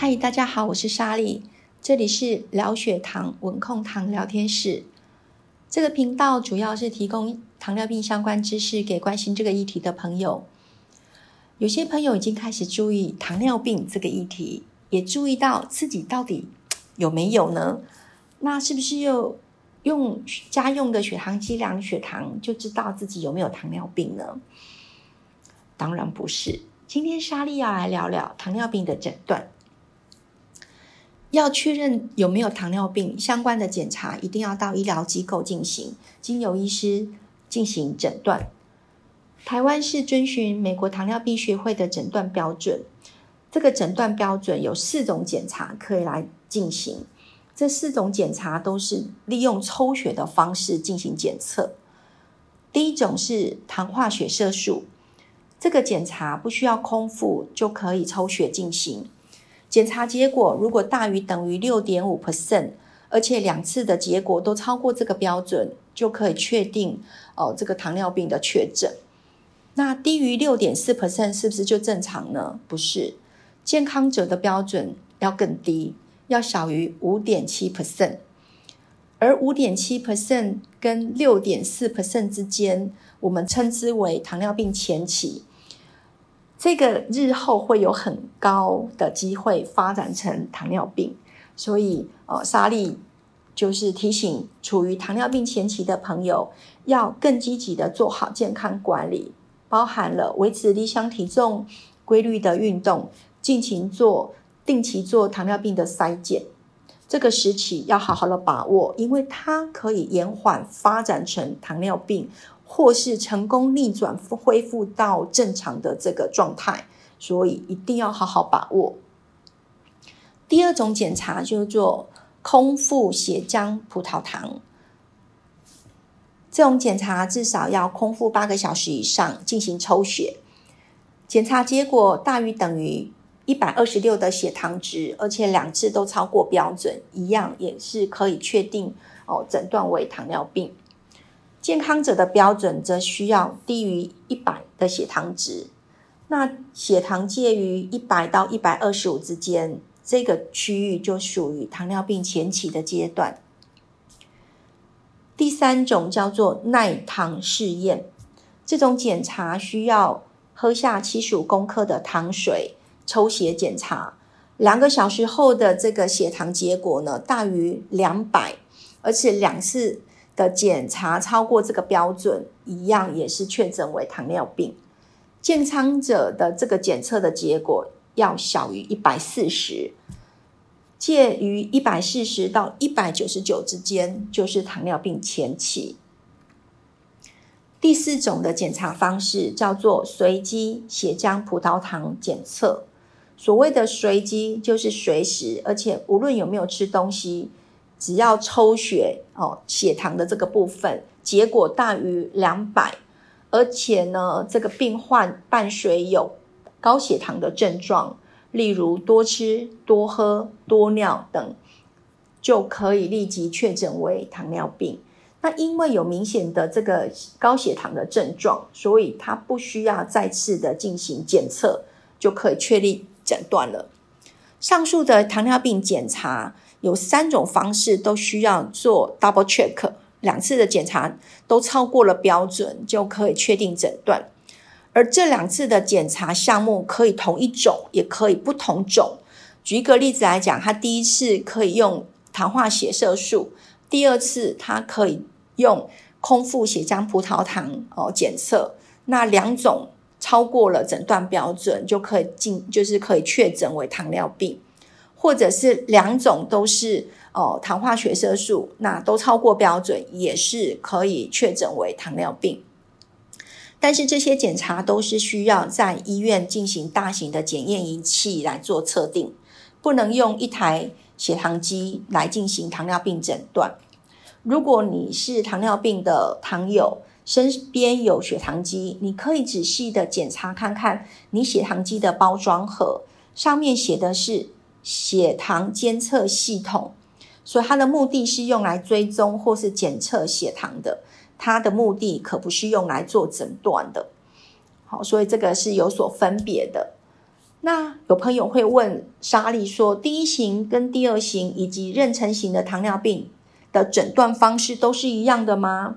嗨，大家好，我是莎莉，这里是聊血糖稳控糖聊天室。这个频道主要是提供糖尿病相关知识给关心这个议题的朋友。有些朋友已经开始注意糖尿病这个议题，也注意到自己到底有没有呢？那是不是又用家用的血糖机量血糖就知道自己有没有糖尿病呢？当然不是。今天莎莉要来聊聊糖尿病的诊断。要确认有没有糖尿病相关的检查，一定要到医疗机构进行，经由医师进行诊断。台湾是遵循美国糖尿病学会的诊断标准，这个诊断标准有四种检查可以来进行，这四种检查都是利用抽血的方式进行检测。第一种是糖化血色素，这个检查不需要空腹就可以抽血进行。检查结果如果大于等于六点五 percent，而且两次的结果都超过这个标准，就可以确定哦这个糖尿病的确诊。那低于六点四 percent 是不是就正常呢？不是，健康者的标准要更低，要小于五点七 percent。而五点七 percent 跟六点四 percent 之间，我们称之为糖尿病前期。这个日后会有很高的机会发展成糖尿病，所以呃，莎莉就是提醒处于糖尿病前期的朋友，要更积极的做好健康管理，包含了维持理想体重、规律的运动，进行做定期做糖尿病的筛检。这个时期要好好的把握，因为它可以延缓发展成糖尿病。或是成功逆转恢复到正常的这个状态，所以一定要好好把握。第二种检查就是做空腹血浆葡萄糖，这种检查至少要空腹八个小时以上进行抽血，检查结果大于等于一百二十六的血糖值，而且两次都超过标准，一样也是可以确定哦，诊断为糖尿病。健康者的标准则需要低于一百的血糖值，那血糖介于一百到一百二十五之间，这个区域就属于糖尿病前期的阶段。第三种叫做耐糖试验，这种检查需要喝下七十五公克的糖水，抽血检查，两个小时后的这个血糖结果呢大于两百，而且两次。的检查超过这个标准，一样也是确诊为糖尿病。健康者的这个检测的结果要小于一百四十，介于一百四十到一百九十九之间，就是糖尿病前期。第四种的检查方式叫做随机血浆葡萄糖检测。所谓的随机，就是随时，而且无论有没有吃东西。只要抽血哦，血糖的这个部分结果大于两百，而且呢，这个病患伴随有高血糖的症状，例如多吃、多喝、多尿等，就可以立即确诊为糖尿病。那因为有明显的这个高血糖的症状，所以他不需要再次的进行检测，就可以确立诊断了。上述的糖尿病检查。有三种方式都需要做 double check，两次的检查都超过了标准，就可以确定诊断。而这两次的检查项目可以同一种，也可以不同种。举一个例子来讲，他第一次可以用糖化血色素，第二次他可以用空腹血浆葡萄糖哦检测。那两种超过了诊断标准，就可以进，就是可以确诊为糖尿病。或者是两种都是哦，糖化血色素那都超过标准，也是可以确诊为糖尿病。但是这些检查都是需要在医院进行大型的检验仪器来做测定，不能用一台血糖机来进行糖尿病诊断。如果你是糖尿病的糖友，身边有血糖机，你可以仔细的检查看看你血糖机的包装盒上面写的是。血糖监测系统，所以它的目的是用来追踪或是检测血糖的，它的目的可不是用来做诊断的。好，所以这个是有所分别的。那有朋友会问莎莉说，第一型跟第二型以及妊娠型的糖尿病的诊断方式都是一样的吗？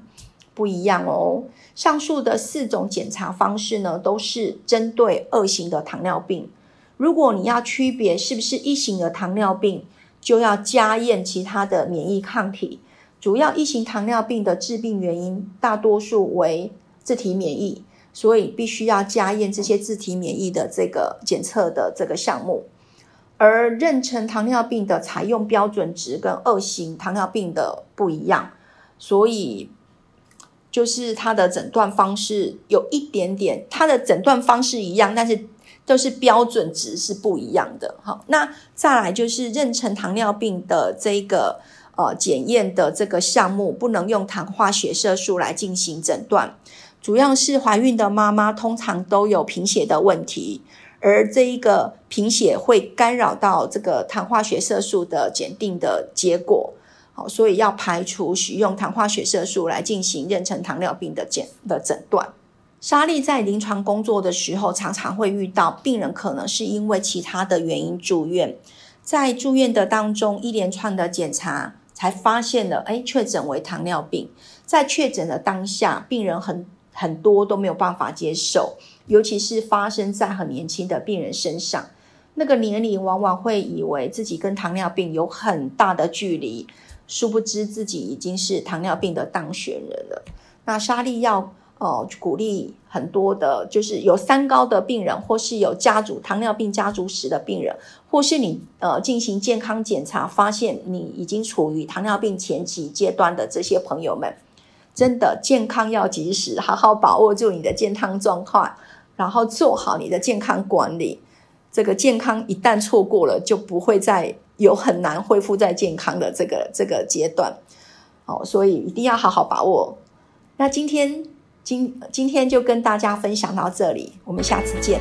不一样哦。上述的四种检查方式呢，都是针对二型的糖尿病。如果你要区别是不是一型的糖尿病，就要加验其他的免疫抗体。主要一型糖尿病的致病原因大多数为自体免疫，所以必须要加验这些自体免疫的这个检测的这个项目。而妊娠糖尿病的采用标准值跟二型糖尿病的不一样，所以。就是它的诊断方式有一点点，它的诊断方式一样，但是都是标准值是不一样的。好，那再来就是妊娠糖尿病的这个呃检验的这个项目，不能用糖化血色素来进行诊断，主要是怀孕的妈妈通常都有贫血的问题，而这一个贫血会干扰到这个糖化血色素的检定的结果。好，所以要排除使用糖化血色素来进行妊娠糖尿病的检的诊断。莎莉在临床工作的时候，常常会遇到病人可能是因为其他的原因住院，在住院的当中一连串的检查才发现了，哎，确诊为糖尿病。在确诊的当下，病人很很多都没有办法接受，尤其是发生在很年轻的病人身上，那个年龄往往会以为自己跟糖尿病有很大的距离。殊不知自己已经是糖尿病的当选人了。那莎莉要呃鼓励很多的，就是有三高的病人，或是有家族糖尿病家族史的病人，或是你呃进行健康检查发现你已经处于糖尿病前期阶段的这些朋友们，真的健康要及时，好好把握住你的健康状况，然后做好你的健康管理。这个健康一旦错过了，就不会再。有很难恢复在健康的这个这个阶段，哦，所以一定要好好把握。那今天今今天就跟大家分享到这里，我们下次见。